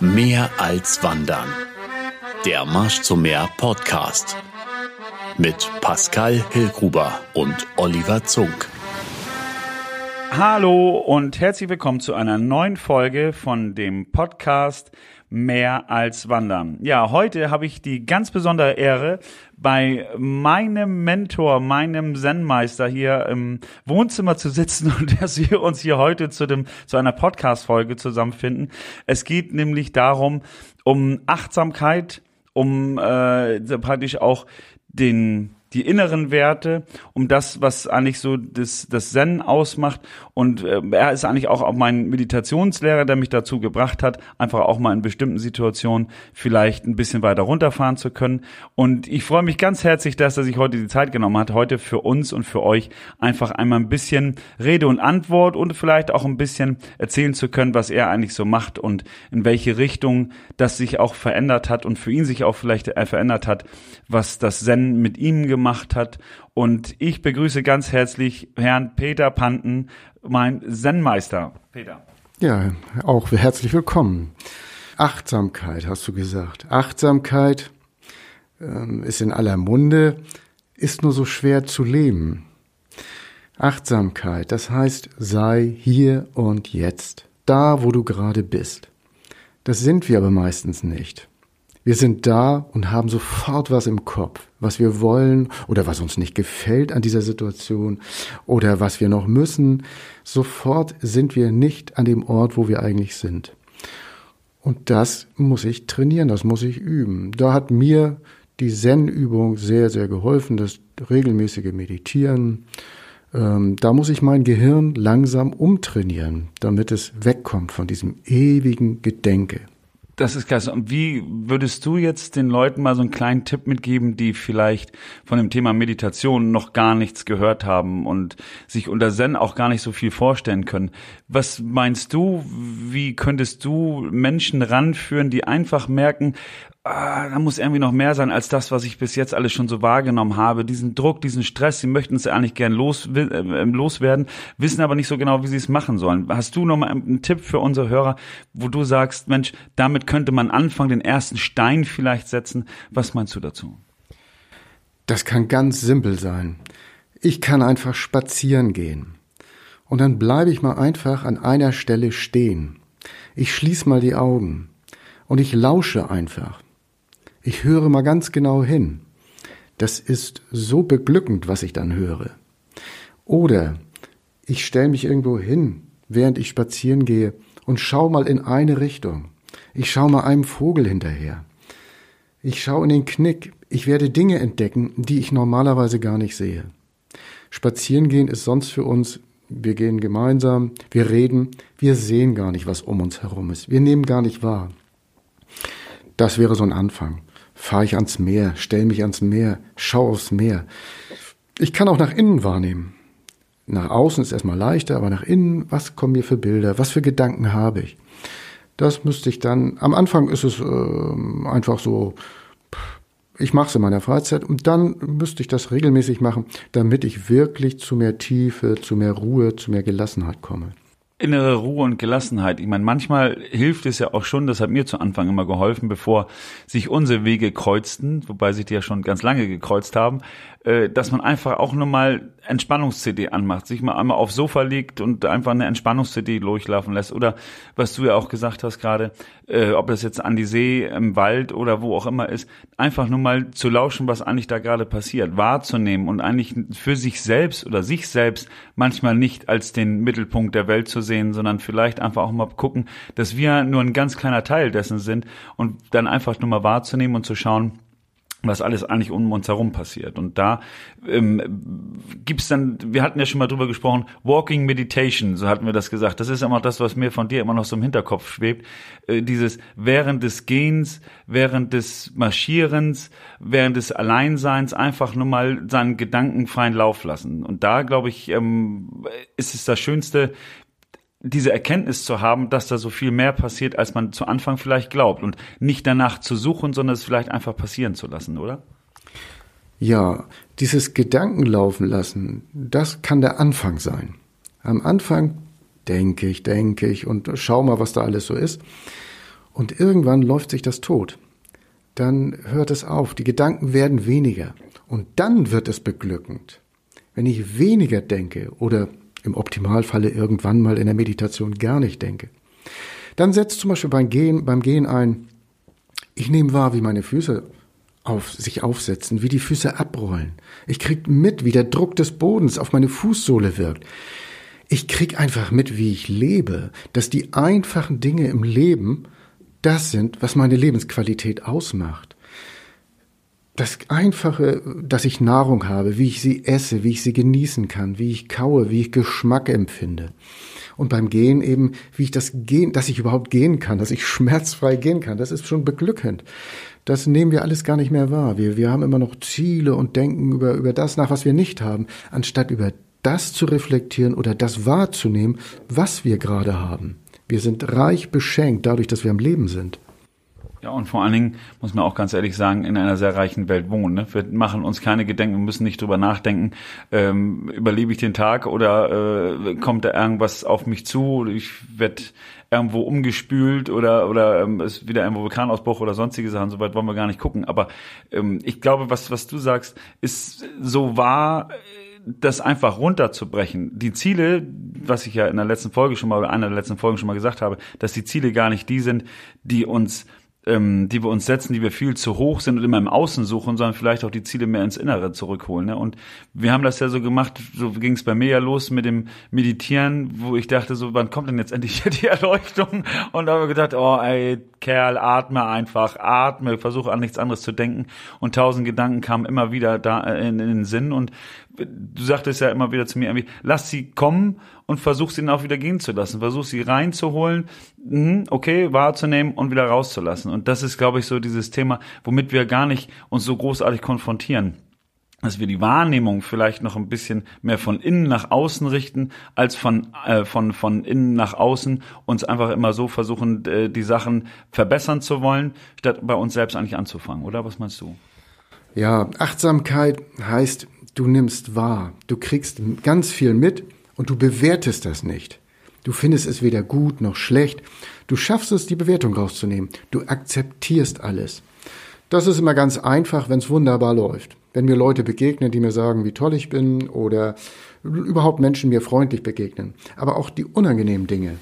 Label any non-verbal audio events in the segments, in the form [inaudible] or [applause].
Mehr als Wandern. Der Marsch zum Meer Podcast. Mit Pascal Hillgruber und Oliver Zunk. Hallo und herzlich willkommen zu einer neuen Folge von dem Podcast Mehr als Wandern. Ja, heute habe ich die ganz besondere Ehre, bei meinem Mentor, meinem Zen-Meister hier im Wohnzimmer zu sitzen [laughs] und dass wir uns hier heute zu dem, zu einer Podcast-Folge zusammenfinden. Es geht nämlich darum, um Achtsamkeit, um äh, praktisch auch den die inneren Werte, um das, was eigentlich so das, das Zen ausmacht. Und äh, er ist eigentlich auch, auch mein Meditationslehrer, der mich dazu gebracht hat, einfach auch mal in bestimmten Situationen vielleicht ein bisschen weiter runterfahren zu können. Und ich freue mich ganz herzlich, dass er sich heute die Zeit genommen hat, heute für uns und für euch einfach einmal ein bisschen Rede und Antwort und vielleicht auch ein bisschen erzählen zu können, was er eigentlich so macht und in welche Richtung das sich auch verändert hat und für ihn sich auch vielleicht äh, verändert hat, was das Zen mit ihm gemacht hat. Und ich begrüße ganz herzlich Herrn Peter Panten, mein Zen-Meister. Peter. Ja, auch herzlich willkommen. Achtsamkeit, hast du gesagt. Achtsamkeit ähm, ist in aller Munde, ist nur so schwer zu leben. Achtsamkeit, das heißt, sei hier und jetzt, da, wo du gerade bist. Das sind wir aber meistens nicht. Wir sind da und haben sofort was im Kopf, was wir wollen oder was uns nicht gefällt an dieser Situation oder was wir noch müssen. Sofort sind wir nicht an dem Ort, wo wir eigentlich sind. Und das muss ich trainieren, das muss ich üben. Da hat mir die Zen-Übung sehr, sehr geholfen, das regelmäßige Meditieren. Ähm, da muss ich mein Gehirn langsam umtrainieren, damit es wegkommt von diesem ewigen Gedenke. Das ist klasse. Und wie würdest du jetzt den Leuten mal so einen kleinen Tipp mitgeben, die vielleicht von dem Thema Meditation noch gar nichts gehört haben und sich unter Zen auch gar nicht so viel vorstellen können? Was meinst du, wie könntest du Menschen ranführen, die einfach merken, ah, da muss irgendwie noch mehr sein als das, was ich bis jetzt alles schon so wahrgenommen habe. Diesen Druck, diesen Stress, sie möchten es eigentlich gern los, äh, loswerden, wissen aber nicht so genau, wie sie es machen sollen. Hast du noch mal einen Tipp für unsere Hörer, wo du sagst, Mensch, damit könnte man anfangen, den ersten Stein vielleicht setzen? Was meinst du dazu? Das kann ganz simpel sein. Ich kann einfach spazieren gehen. Und dann bleibe ich mal einfach an einer Stelle stehen. Ich schließe mal die Augen und ich lausche einfach. Ich höre mal ganz genau hin. Das ist so beglückend, was ich dann höre. Oder ich stelle mich irgendwo hin, während ich spazieren gehe und schau mal in eine Richtung. Ich schau mal einem Vogel hinterher. Ich schau in den Knick. Ich werde Dinge entdecken, die ich normalerweise gar nicht sehe. Spazieren gehen ist sonst für uns, wir gehen gemeinsam, wir reden, wir sehen gar nicht, was um uns herum ist. Wir nehmen gar nicht wahr. Das wäre so ein Anfang fahre ich ans Meer, stell mich ans Meer, schau aufs Meer. Ich kann auch nach innen wahrnehmen. Nach außen ist erstmal leichter, aber nach innen, was kommen mir für Bilder, was für Gedanken habe ich? Das müsste ich dann, am Anfang ist es äh, einfach so, ich mache es in meiner Freizeit und dann müsste ich das regelmäßig machen, damit ich wirklich zu mehr Tiefe, zu mehr Ruhe, zu mehr Gelassenheit komme innere Ruhe und Gelassenheit. Ich meine, manchmal hilft es ja auch schon, das hat mir zu Anfang immer geholfen, bevor sich unsere Wege kreuzten, wobei sich die ja schon ganz lange gekreuzt haben, dass man einfach auch nur mal Entspannungs-CD anmacht, sich mal einmal aufs Sofa legt und einfach eine Entspannungs-CD durchlaufen lässt. Oder was du ja auch gesagt hast gerade, äh, ob das jetzt an die See, im Wald oder wo auch immer ist, einfach nur mal zu lauschen, was eigentlich da gerade passiert, wahrzunehmen und eigentlich für sich selbst oder sich selbst manchmal nicht als den Mittelpunkt der Welt zu sehen, sondern vielleicht einfach auch mal gucken, dass wir nur ein ganz kleiner Teil dessen sind und dann einfach nur mal wahrzunehmen und zu schauen, was alles eigentlich um uns herum passiert. Und da ähm, gibt's dann, wir hatten ja schon mal drüber gesprochen, Walking Meditation, so hatten wir das gesagt. Das ist immer das, was mir von dir immer noch so im Hinterkopf schwebt. Äh, dieses während des Gehens, während des Marschierens, während des Alleinseins einfach nur mal seinen Gedanken freien Lauf lassen. Und da, glaube ich, ähm, ist es das Schönste, diese Erkenntnis zu haben, dass da so viel mehr passiert, als man zu Anfang vielleicht glaubt und nicht danach zu suchen, sondern es vielleicht einfach passieren zu lassen, oder? Ja, dieses Gedankenlaufen lassen, das kann der Anfang sein. Am Anfang denke ich, denke ich und schau mal, was da alles so ist. Und irgendwann läuft sich das tot. Dann hört es auf, die Gedanken werden weniger. Und dann wird es beglückend. Wenn ich weniger denke oder im Optimalfalle irgendwann mal in der Meditation gar nicht denke, dann setzt zum Beispiel beim Gehen, beim Gehen ein, ich nehme wahr, wie meine Füße auf, sich aufsetzen, wie die Füße abrollen. Ich krieg mit, wie der Druck des Bodens auf meine Fußsohle wirkt. Ich krieg einfach mit, wie ich lebe, dass die einfachen Dinge im Leben das sind, was meine Lebensqualität ausmacht das Einfache, dass ich Nahrung habe, wie ich sie esse, wie ich sie genießen kann, wie ich kaue, wie ich Geschmack empfinde. Und beim Gehen eben, wie ich das gehen, dass ich überhaupt gehen kann, dass ich [laughs] schmerzfrei gehen kann, das ist schon beglückend. Das nehmen wir alles gar nicht mehr wahr. Wir, wir haben immer noch Ziele und denken über, über das nach, was wir nicht haben, anstatt über das zu reflektieren oder das wahrzunehmen, was wir gerade haben. Wir sind reich beschenkt dadurch, dass wir am Leben sind. Ja, und vor allen Dingen muss man auch ganz ehrlich sagen, in einer sehr reichen Welt wohnen. Ne? Wir machen uns keine Gedanken, wir müssen nicht drüber nachdenken, ähm, überlebe ich den Tag oder äh, kommt da irgendwas auf mich zu, ich werde irgendwo umgespült oder oder ähm, ist wieder irgendwo Vulkanausbruch oder sonstige Sachen, soweit wollen wir gar nicht gucken. Aber ähm, ich glaube, was, was du sagst, ist so wahr, das einfach runterzubrechen. Die Ziele, was ich ja in der letzten Folge schon mal, oder einer der letzten Folgen schon mal gesagt habe, dass die Ziele gar nicht die sind, die uns ähm, die wir uns setzen, die wir viel zu hoch sind und immer im Außen suchen, sondern vielleicht auch die Ziele mehr ins Innere zurückholen. Ne? Und wir haben das ja so gemacht, so ging es bei mir ja los mit dem Meditieren, wo ich dachte, so, wann kommt denn jetzt endlich die [laughs] Erleuchtung? Und da habe ich gedacht, oh ey, Kerl, atme einfach, atme, versuche an nichts anderes zu denken. Und tausend Gedanken kamen immer wieder da äh, in, in den Sinn. Und du sagtest ja immer wieder zu mir irgendwie, lass sie kommen und versuch sie dann auch wieder gehen zu lassen. Versuch sie reinzuholen, mhm, okay, wahrzunehmen und wieder rauszulassen. Und das ist, glaube ich, so dieses Thema, womit wir gar nicht uns so großartig konfrontieren dass wir die Wahrnehmung vielleicht noch ein bisschen mehr von innen nach außen richten, als von, äh, von, von innen nach außen, uns einfach immer so versuchen, die Sachen verbessern zu wollen, statt bei uns selbst eigentlich anzufangen, oder? Was meinst du? Ja, Achtsamkeit heißt, du nimmst wahr, du kriegst ganz viel mit und du bewertest das nicht. Du findest es weder gut noch schlecht. Du schaffst es, die Bewertung rauszunehmen. Du akzeptierst alles. Das ist immer ganz einfach, wenn es wunderbar läuft. Wenn mir Leute begegnen, die mir sagen, wie toll ich bin oder überhaupt Menschen mir freundlich begegnen. Aber auch die unangenehmen Dinge.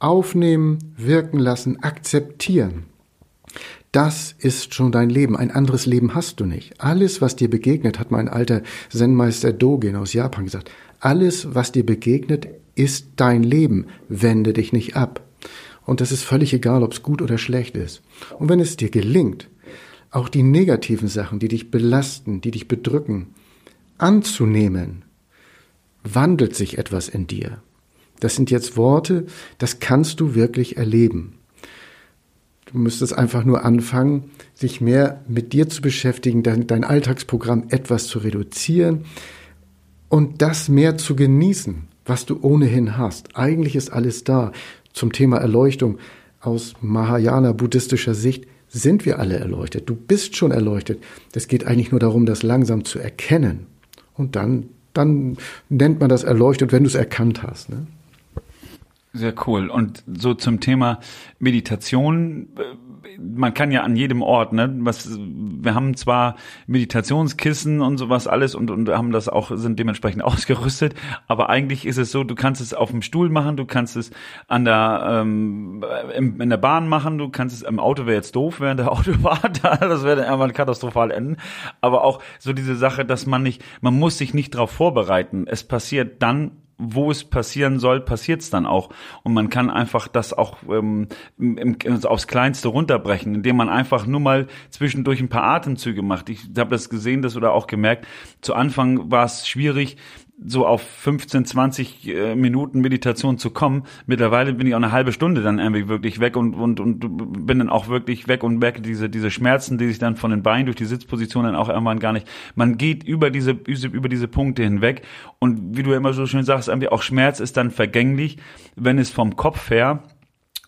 Aufnehmen, wirken lassen, akzeptieren. Das ist schon dein Leben. Ein anderes Leben hast du nicht. Alles, was dir begegnet, hat mein alter Zen-Meister Dogen aus Japan gesagt. Alles, was dir begegnet, ist dein Leben. Wende dich nicht ab. Und das ist völlig egal, ob es gut oder schlecht ist. Und wenn es dir gelingt, auch die negativen Sachen, die dich belasten, die dich bedrücken, anzunehmen, wandelt sich etwas in dir. Das sind jetzt Worte, das kannst du wirklich erleben. Du müsstest einfach nur anfangen, sich mehr mit dir zu beschäftigen, dein, dein Alltagsprogramm etwas zu reduzieren und das mehr zu genießen, was du ohnehin hast. Eigentlich ist alles da. Zum Thema Erleuchtung aus Mahayana buddhistischer Sicht sind wir alle erleuchtet. Du bist schon erleuchtet. Es geht eigentlich nur darum, das langsam zu erkennen. Und dann, dann nennt man das erleuchtet, wenn du es erkannt hast. Ne? Sehr cool. Und so zum Thema Meditation, äh, man kann ja an jedem Ort, ne, was, wir haben zwar Meditationskissen und sowas alles und, und haben das auch, sind dementsprechend [laughs] ausgerüstet, aber eigentlich ist es so, du kannst es auf dem Stuhl machen, du kannst es an der, ähm, in, in der Bahn machen, du kannst es im Auto wäre jetzt doof während der [laughs] Autofahrt, das wäre dann irgendwann katastrophal enden, aber auch so diese Sache, dass man nicht, man muss sich nicht darauf vorbereiten. Es passiert dann wo es passieren soll, passiert es dann auch. Und man kann einfach das auch ähm, im, im, aufs Kleinste runterbrechen, indem man einfach nur mal zwischendurch ein paar Atemzüge macht. Ich habe das gesehen, das oder auch gemerkt. Zu Anfang war es schwierig, so auf 15, 20 äh, Minuten Meditation zu kommen. Mittlerweile bin ich auch eine halbe Stunde dann irgendwie wirklich weg und, und, und bin dann auch wirklich weg und merke diese, diese Schmerzen, die sich dann von den Beinen durch die Sitzposition dann auch irgendwann gar nicht. Man geht über diese, über diese Punkte hinweg und wie du ja immer so schön sagst, irgendwie auch Schmerz ist dann vergänglich, wenn es vom Kopf her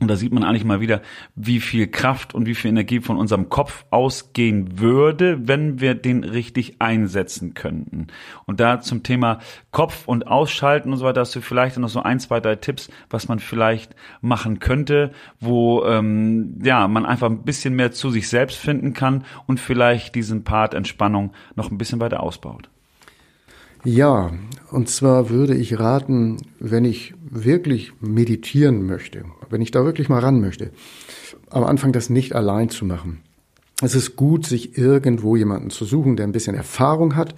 Und da sieht man eigentlich mal wieder, wie viel Kraft und wie viel Energie von unserem Kopf ausgehen würde, wenn wir den richtig einsetzen könnten. Und da zum Thema Kopf und Ausschalten und so weiter hast du vielleicht noch so ein, zwei, drei Tipps, was man vielleicht machen könnte, wo ähm, ja man einfach ein bisschen mehr zu sich selbst finden kann und vielleicht diesen Part Entspannung noch ein bisschen weiter ausbaut. Ja, und zwar würde ich raten, wenn ich wirklich meditieren möchte, wenn ich da wirklich mal ran möchte, am Anfang das nicht allein zu machen. Es ist gut, sich irgendwo jemanden zu suchen, der ein bisschen Erfahrung hat,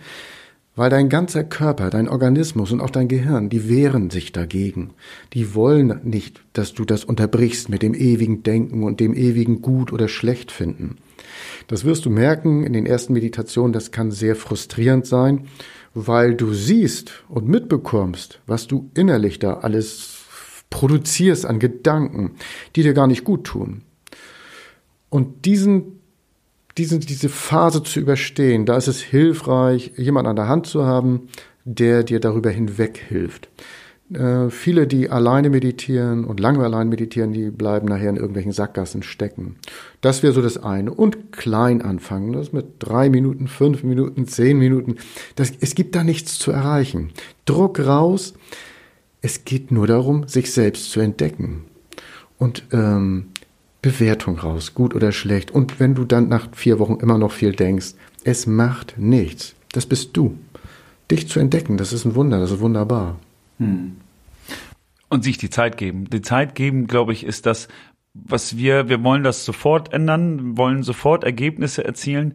weil dein ganzer Körper, dein Organismus und auch dein Gehirn, die wehren sich dagegen. Die wollen nicht, dass du das unterbrichst mit dem ewigen Denken und dem ewigen Gut oder Schlecht finden. Das wirst du merken in den ersten Meditationen, das kann sehr frustrierend sein weil du siehst und mitbekommst, was du innerlich da alles produzierst an Gedanken, die dir gar nicht gut tun. Und diesen, diesen, diese Phase zu überstehen, da ist es hilfreich, jemanden an der Hand zu haben, der dir darüber hinweg hilft. Äh, viele, die alleine meditieren und lange allein meditieren, die bleiben nachher in irgendwelchen Sackgassen stecken. Das wäre so das eine. Und klein anfangen. Das mit drei Minuten, fünf Minuten, zehn Minuten. Das, es gibt da nichts zu erreichen. Druck raus. Es geht nur darum, sich selbst zu entdecken. Und ähm, Bewertung raus, gut oder schlecht. Und wenn du dann nach vier Wochen immer noch viel denkst, es macht nichts. Das bist du. Dich zu entdecken, das ist ein Wunder, das ist wunderbar. Hm. Und sich die Zeit geben. Die Zeit geben, glaube ich, ist das, was wir, wir wollen das sofort ändern, wollen sofort Ergebnisse erzielen.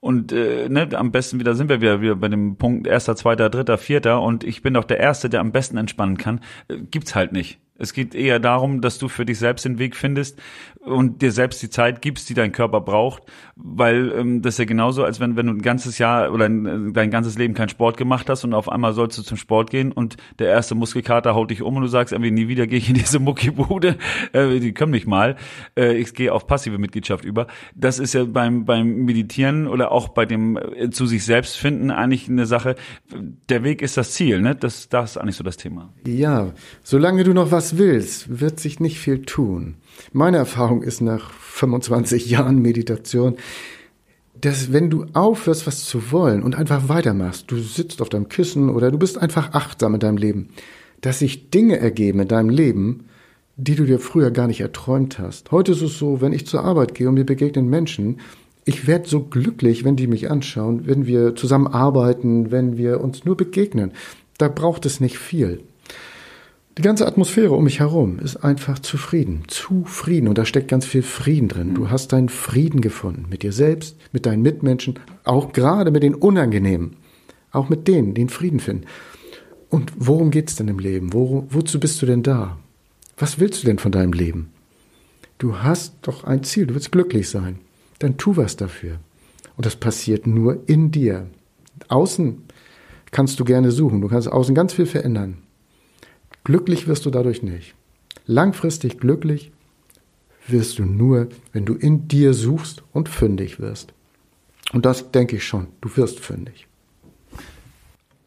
Und äh, ne, am besten wieder sind wir wieder, wieder bei dem Punkt erster, zweiter, dritter, vierter und ich bin doch der Erste, der am besten entspannen kann. Äh, gibt's halt nicht. Es geht eher darum, dass du für dich selbst den Weg findest und dir selbst die Zeit gibst, die dein Körper braucht, weil ähm, das ist ja genauso, als wenn, wenn du ein ganzes Jahr oder dein ganzes Leben keinen Sport gemacht hast und auf einmal sollst du zum Sport gehen und der erste Muskelkater haut dich um und du sagst irgendwie, nie wieder gehe ich in diese Muckibude, [laughs] äh, die können mich mal, äh, ich gehe auf passive Mitgliedschaft über. Das ist ja beim, beim Meditieren oder auch bei dem äh, zu sich selbst finden eigentlich eine Sache, der Weg ist das Ziel, ne? Das, das ist eigentlich so das Thema. Ja, solange du noch was was willst, wird sich nicht viel tun. Meine Erfahrung ist nach 25 Jahren Meditation, dass wenn du aufhörst, was zu wollen und einfach weitermachst, du sitzt auf deinem Kissen oder du bist einfach achtsam in deinem Leben, dass sich Dinge ergeben in deinem Leben, die du dir früher gar nicht erträumt hast. Heute ist es so, wenn ich zur Arbeit gehe und mir begegnen Menschen, ich werde so glücklich, wenn die mich anschauen, wenn wir zusammen arbeiten, wenn wir uns nur begegnen. Da braucht es nicht viel. Die ganze Atmosphäre um mich herum ist einfach zufrieden, zufrieden und da steckt ganz viel Frieden drin. Du hast deinen Frieden gefunden mit dir selbst, mit deinen Mitmenschen, auch gerade mit den Unangenehmen, auch mit denen, die den Frieden finden. Und worum geht's denn im Leben? Wo, wozu bist du denn da? Was willst du denn von deinem Leben? Du hast doch ein Ziel, du willst glücklich sein. Dann tu was dafür. Und das passiert nur in dir. Außen kannst du gerne suchen, du kannst außen ganz viel verändern. Glücklich wirst du dadurch nicht. Langfristig glücklich wirst du nur, wenn du in dir suchst und fündig wirst. Und das denke ich schon, du wirst fündig.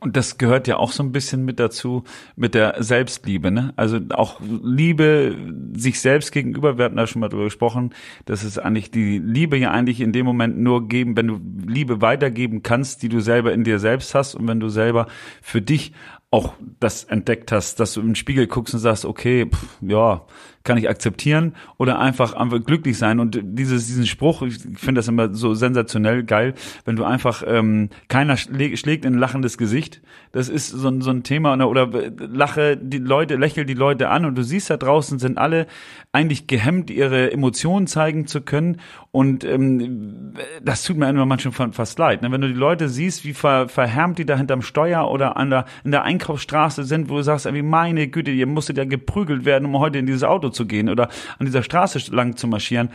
Und das gehört ja auch so ein bisschen mit dazu, mit der Selbstliebe, ne? Also auch Liebe sich selbst gegenüber, wir hatten da schon mal drüber gesprochen, dass es eigentlich die Liebe ja eigentlich in dem Moment nur geben, wenn du Liebe weitergeben kannst, die du selber in dir selbst hast und wenn du selber für dich auch das entdeckt hast, dass du im Spiegel guckst und sagst, okay, pff, ja, kann ich akzeptieren oder einfach, glücklich sein. Und dieses, diesen Spruch, ich finde das immer so sensationell geil, wenn du einfach, ähm, keiner schlägt in ein lachendes Gesicht. Das ist so, ein so ein Thema oder, oder lache die Leute, lächel die Leute an und du siehst da draußen sind alle eigentlich gehemmt, ihre Emotionen zeigen zu können. Und ähm, das tut mir immer manchmal fast leid. Ne? Wenn du die Leute siehst, wie ver, verhärmt die da hinterm Steuer oder an der, in der Einkaufsstraße sind, wo du sagst, irgendwie, meine Güte, ihr musstet ja geprügelt werden, um heute in dieses Auto zu gehen oder an dieser Straße lang zu marschieren.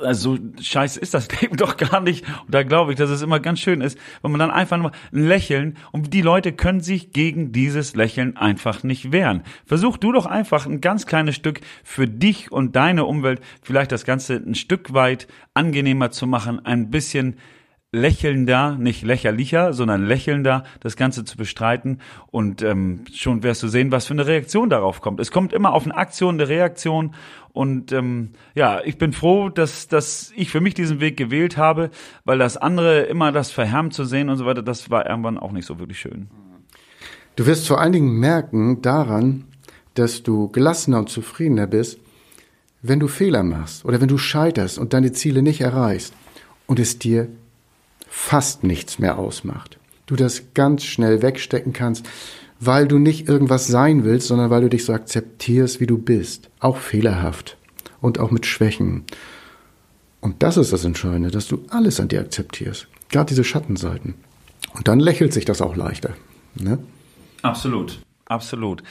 Also scheiße ist das [laughs] Leben doch gar nicht. Und da glaube ich, dass es immer ganz schön ist, wenn man dann einfach nur ein Lächeln und die Leute können sich gegen dieses Lächeln einfach nicht wehren. Versuch du doch einfach ein ganz kleines Stück für dich und deine Umwelt vielleicht das Ganze ein Stück weit angenehmer zu machen, ein bisschen lächelnder, nicht lächerlicher, sondern lächelnder das Ganze zu bestreiten und ähm, schon wirst du sehen, was für eine Reaktion darauf kommt. Es kommt immer auf eine Aktion, eine Reaktion und ähm, ja, ich bin froh, dass, dass ich für mich diesen Weg gewählt habe, weil das andere immer das verhärmt zu sehen und so weiter, das war irgendwann auch nicht so wirklich schön. Du wirst vor allen Dingen merken daran, dass du gelassener und zufriedener bist, wenn du Fehler machst oder wenn du scheiterst und deine Ziele nicht erreichst und es dir fast nichts mehr ausmacht. Du das ganz schnell wegstecken kannst, weil du nicht irgendwas sein willst, sondern weil du dich so akzeptierst, wie du bist. Auch fehlerhaft und auch mit Schwächen. Und das ist das Entscheidende, dass du alles an dir akzeptierst. Gerade diese Schattenseiten. Und dann lächelt sich das auch leichter. Ne? Absolut, absolut.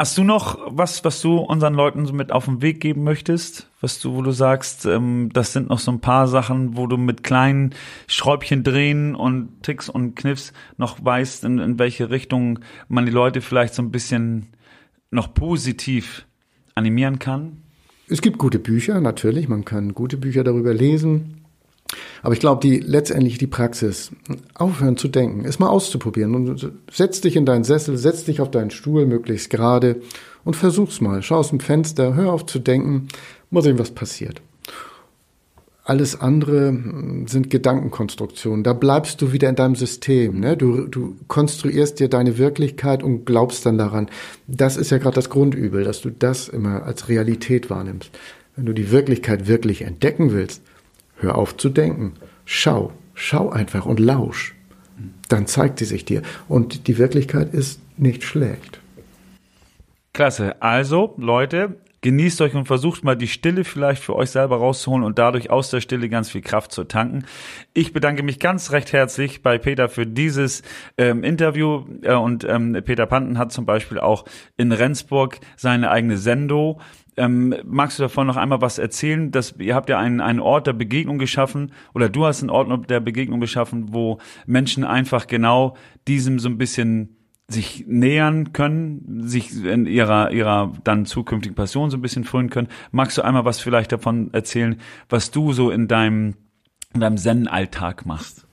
Hast du noch was, was du unseren Leuten so mit auf den Weg geben möchtest? Was du, wo du sagst, ähm, das sind noch so ein paar Sachen, wo du mit kleinen Schräubchen drehen und Tricks und Kniffs noch weißt, in, in welche Richtung man die Leute vielleicht so ein bisschen noch positiv animieren kann? Es gibt gute Bücher, natürlich. Man kann gute Bücher darüber lesen. Aber ich glaube, die letztendlich die Praxis, aufhören zu denken, ist mal auszuprobieren und setz dich in deinen Sessel, setz dich auf deinen Stuhl, möglichst gerade und versuch's mal. Schau aus dem Fenster, hör auf zu denken, mal sehen, was passiert. Alles andere sind Gedankenkonstruktionen. Da bleibst du wieder in deinem System. Ne? Du, du konstruierst dir deine Wirklichkeit und glaubst dann daran. Das ist ja gerade das Grundübel, dass du das immer als Realität wahrnimmst. Wenn du die Wirklichkeit wirklich entdecken willst, Hör auf zu denken. Schau, schau einfach und lausch. Dann zeigt sie sich dir. Und die Wirklichkeit ist nicht schlecht. Klasse. Also, Leute, genießt euch und versucht mal die Stille vielleicht für euch selber rauszuholen und dadurch aus der Stille ganz viel Kraft zu tanken. Ich bedanke mich ganz recht herzlich bei Peter für dieses ähm, Interview äh, und ähm, Peter Panten hat zum Beispiel auch in Rendsburg seine eigene Sendo ähm, magst du davon noch einmal was erzählen? Dass, ihr habt ja einen, einen Ort der Begegnung geschaffen oder du hast einen Ort der Begegnung geschaffen, wo Menschen einfach genau diesem so ein bisschen sich nähern können, sich in ihrer, ihrer dann zukünftigen Passion so ein bisschen füllen können. Magst du einmal was vielleicht davon erzählen, was du so in deinem, in deinem Zen-Alltag machst?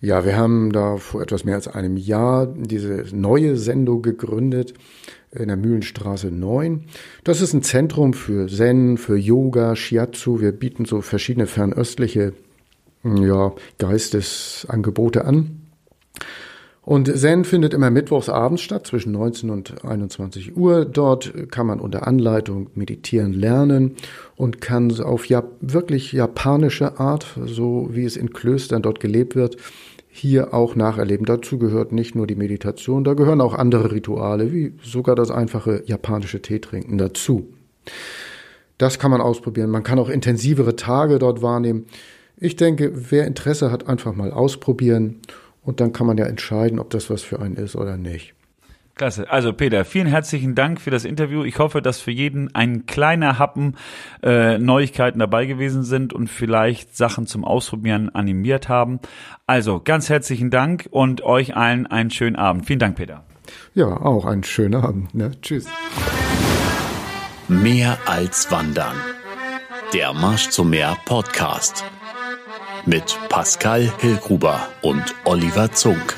Ja, wir haben da vor etwas mehr als einem Jahr diese neue Sendung gegründet in der Mühlenstraße 9. Das ist ein Zentrum für Zen, für Yoga, Shiatsu. Wir bieten so verschiedene fernöstliche ja, Geistesangebote an. Und Zen findet immer mittwochs abends statt, zwischen 19 und 21 Uhr. Dort kann man unter Anleitung meditieren lernen und kann auf ja, wirklich japanische Art, so wie es in Klöstern dort gelebt wird, hier auch nacherleben. Dazu gehört nicht nur die Meditation, da gehören auch andere Rituale, wie sogar das einfache japanische Teetrinken dazu. Das kann man ausprobieren. Man kann auch intensivere Tage dort wahrnehmen. Ich denke, wer Interesse hat, einfach mal ausprobieren und dann kann man ja entscheiden, ob das was für einen ist oder nicht. Klasse. Also Peter, vielen herzlichen Dank für das Interview. Ich hoffe, dass für jeden ein kleiner Happen äh, Neuigkeiten dabei gewesen sind und vielleicht Sachen zum Ausprobieren animiert haben. Also ganz herzlichen Dank und euch allen einen schönen Abend. Vielen Dank, Peter. Ja, auch einen schönen Abend. Ne? Tschüss. Mehr als Wandern. Der Marsch zum Meer Podcast. Mit Pascal Hillgruber und Oliver Zunk.